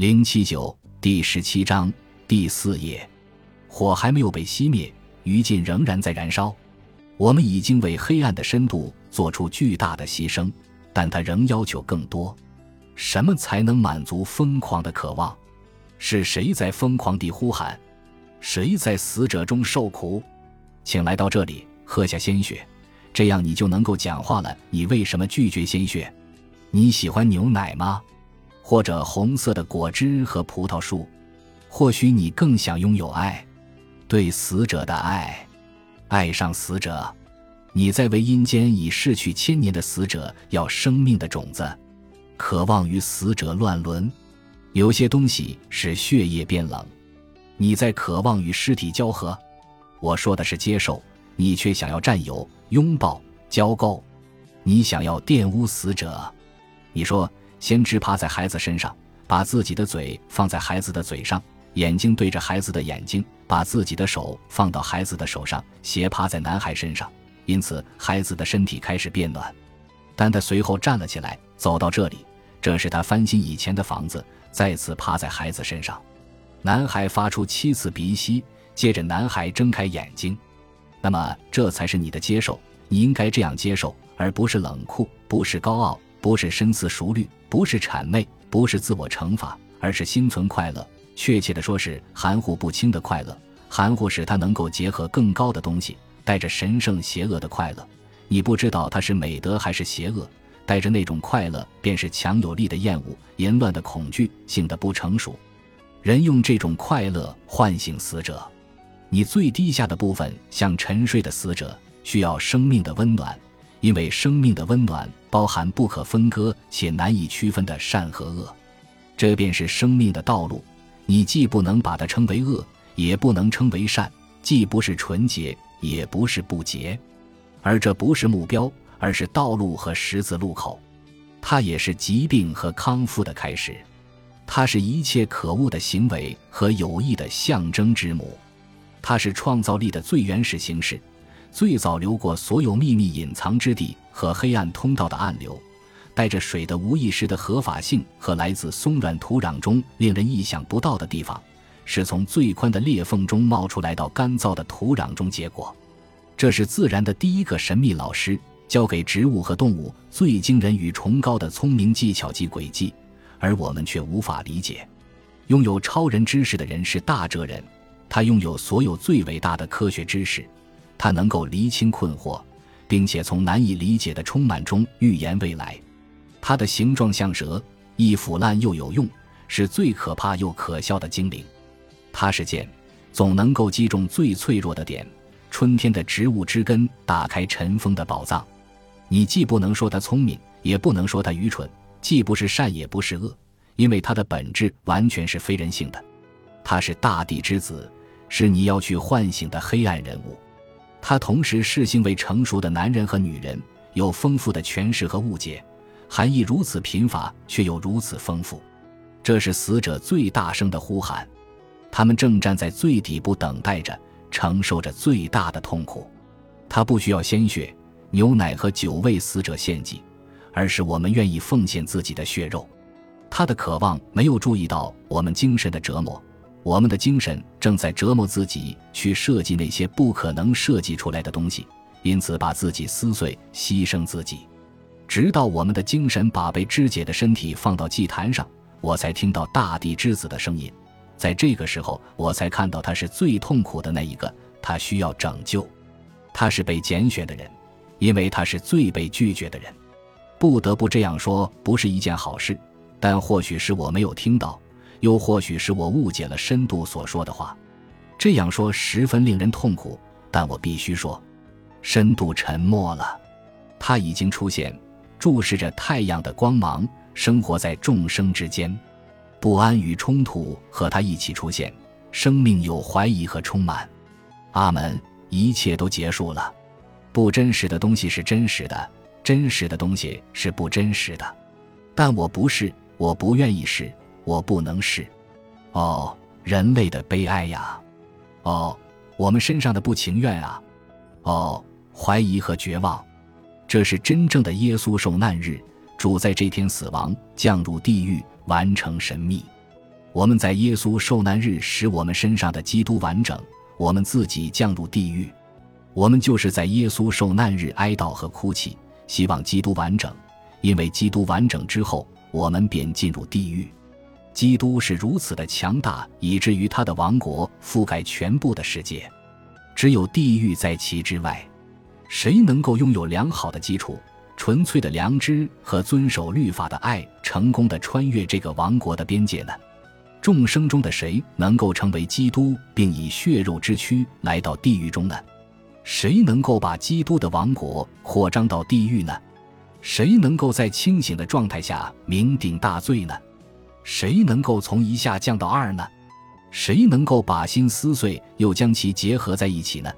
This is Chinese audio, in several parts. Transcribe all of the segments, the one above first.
零七九第十七章第四页，火还没有被熄灭，余烬仍然在燃烧。我们已经为黑暗的深度做出巨大的牺牲，但它仍要求更多。什么才能满足疯狂的渴望？是谁在疯狂地呼喊？谁在死者中受苦？请来到这里，喝下鲜血，这样你就能够讲话了。你为什么拒绝鲜血？你喜欢牛奶吗？或者红色的果汁和葡萄树，或许你更想拥有爱，对死者的爱，爱上死者。你在为阴间已逝去千年的死者要生命的种子，渴望与死者乱伦。有些东西使血液变冷，你在渴望与尸体交合。我说的是接受，你却想要占有、拥抱、交媾。你想要玷污死者，你说。先知趴在孩子身上，把自己的嘴放在孩子的嘴上，眼睛对着孩子的眼睛，把自己的手放到孩子的手上，斜趴在男孩身上。因此，孩子的身体开始变暖。但他随后站了起来，走到这里，这是他翻新以前的房子，再次趴在孩子身上。男孩发出七次鼻息，接着男孩睁开眼睛。那么，这才是你的接受。你应该这样接受，而不是冷酷，不是高傲。不是深思熟虑，不是谄媚，不是自我惩罚，而是心存快乐。确切的说，是含糊不清的快乐。含糊使它能够结合更高的东西，带着神圣邪恶的快乐。你不知道它是美德还是邪恶，带着那种快乐，便是强有力的厌恶、淫乱的恐惧性的不成熟。人用这种快乐唤醒死者。你最低下的部分，像沉睡的死者，需要生命的温暖。因为生命的温暖包含不可分割且难以区分的善和恶，这便是生命的道路。你既不能把它称为恶，也不能称为善，既不是纯洁，也不是不洁。而这不是目标，而是道路和十字路口。它也是疾病和康复的开始。它是一切可恶的行为和有益的象征之母。它是创造力的最原始形式。最早流过所有秘密隐藏之地和黑暗通道的暗流，带着水的无意识的合法性和来自松软土壤中令人意想不到的地方，是从最宽的裂缝中冒出来到干燥的土壤中结果。这是自然的第一个神秘老师，教给植物和动物最惊人与崇高的聪明技巧及轨迹，而我们却无法理解。拥有超人知识的人是大哲人，他拥有所有最伟大的科学知识。他能够厘清困惑，并且从难以理解的充满中预言未来。他的形状像蛇，易腐烂又有用，是最可怕又可笑的精灵。他是剑，总能够击中最脆弱的点。春天的植物之根打开尘封的宝藏。你既不能说他聪明，也不能说他愚蠢，既不是善，也不是恶，因为他的本质完全是非人性的。他是大地之子，是你要去唤醒的黑暗人物。他同时是性为成熟的男人和女人，有丰富的诠释和误解，含义如此贫乏却又如此丰富。这是死者最大声的呼喊，他们正站在最底部等待着，承受着最大的痛苦。他不需要鲜血、牛奶和酒为死者献祭，而是我们愿意奉献自己的血肉。他的渴望没有注意到我们精神的折磨。我们的精神正在折磨自己，去设计那些不可能设计出来的东西，因此把自己撕碎，牺牲自己，直到我们的精神把被肢解的身体放到祭坛上，我才听到大地之子的声音。在这个时候，我才看到他是最痛苦的那一个，他需要拯救，他是被拣选的人，因为他是最被拒绝的人。不得不这样说，不是一件好事，但或许是我没有听到。又或许是我误解了深度所说的话，这样说十分令人痛苦。但我必须说，深度沉默了，他已经出现，注视着太阳的光芒，生活在众生之间，不安与冲突和他一起出现，生命有怀疑和充满。阿门，一切都结束了，不真实的东西是真实的，真实的东西是不真实的。但我不是，我不愿意是。我不能是，哦，人类的悲哀呀！哦，我们身上的不情愿啊！哦，怀疑和绝望，这是真正的耶稣受难日。主在这天死亡，降入地狱，完成神秘。我们在耶稣受难日使我们身上的基督完整，我们自己降入地狱。我们就是在耶稣受难日哀悼和哭泣，希望基督完整，因为基督完整之后，我们便进入地狱。基督是如此的强大，以至于他的王国覆盖全部的世界，只有地狱在其之外。谁能够拥有良好的基础、纯粹的良知和遵守律法的爱，成功的穿越这个王国的边界呢？众生中的谁能够成为基督，并以血肉之躯来到地狱中呢？谁能够把基督的王国扩张到地狱呢？谁能够在清醒的状态下酩酊大醉呢？谁能够从一下降到二呢？谁能够把心撕碎又将其结合在一起呢？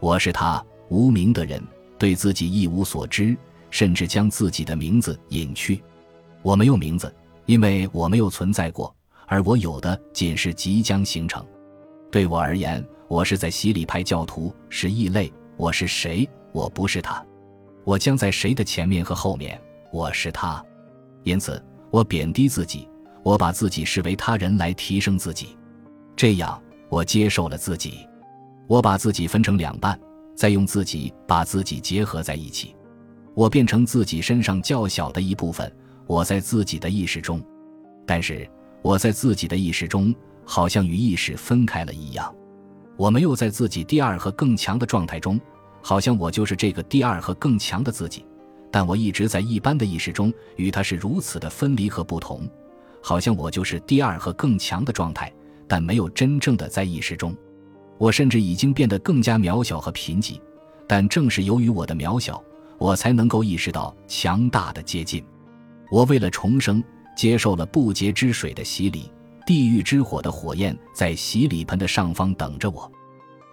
我是他。无名的人对自己一无所知，甚至将自己的名字隐去。我没有名字，因为我没有存在过，而我有的仅是即将形成。对我而言，我是在洗礼派教徒，是异类。我是谁？我不是他。我将在谁的前面和后面？我是他。因此，我贬低自己，我把自己视为他人来提升自己。这样，我接受了自己。我把自己分成两半。再用自己把自己结合在一起，我变成自己身上较小的一部分。我在自己的意识中，但是我在自己的意识中好像与意识分开了一样。我没有在自己第二和更强的状态中，好像我就是这个第二和更强的自己。但我一直在一般的意识中与它是如此的分离和不同，好像我就是第二和更强的状态，但没有真正的在意识中。我甚至已经变得更加渺小和贫瘠，但正是由于我的渺小，我才能够意识到强大的接近。我为了重生，接受了不洁之水的洗礼，地狱之火的火焰在洗礼盆的上方等着我。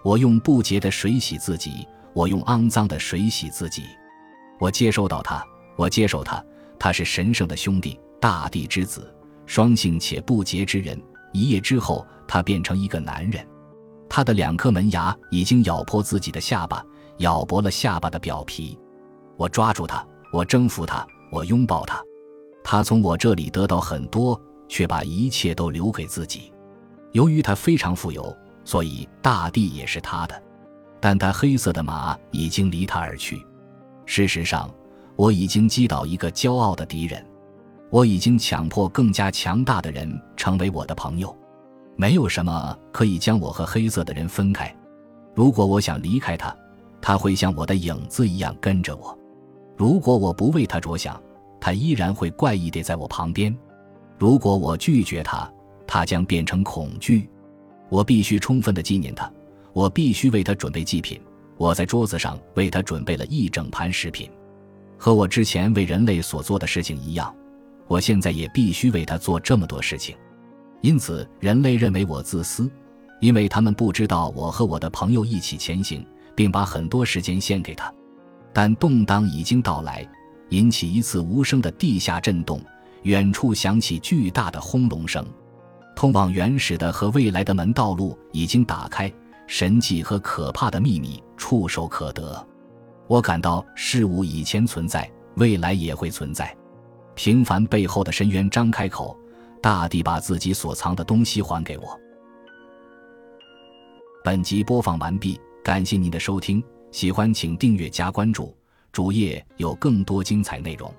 我用不洁的水洗自己，我用肮脏的水洗自己。我接收到他，我接受他，他是神圣的兄弟，大地之子，双性且不洁之人。一夜之后，他变成一个男人。他的两颗门牙已经咬破自己的下巴，咬薄了下巴的表皮。我抓住他，我征服他，我拥抱他。他从我这里得到很多，却把一切都留给自己。由于他非常富有，所以大地也是他的。但他黑色的马已经离他而去。事实上，我已经击倒一个骄傲的敌人。我已经强迫更加强大的人成为我的朋友。没有什么可以将我和黑色的人分开。如果我想离开他，他会像我的影子一样跟着我；如果我不为他着想，他依然会怪异地在我旁边；如果我拒绝他，他将变成恐惧。我必须充分地纪念他，我必须为他准备祭品。我在桌子上为他准备了一整盘食品，和我之前为人类所做的事情一样，我现在也必须为他做这么多事情。因此，人类认为我自私，因为他们不知道我和我的朋友一起前行，并把很多时间献给他。但动荡已经到来，引起一次无声的地下震动，远处响起巨大的轰隆声。通往原始的和未来的门道路已经打开，神迹和可怕的秘密触手可得。我感到事物以前存在，未来也会存在。平凡背后的深渊张开口。大地把自己所藏的东西还给我。本集播放完毕，感谢您的收听，喜欢请订阅加关注，主页有更多精彩内容。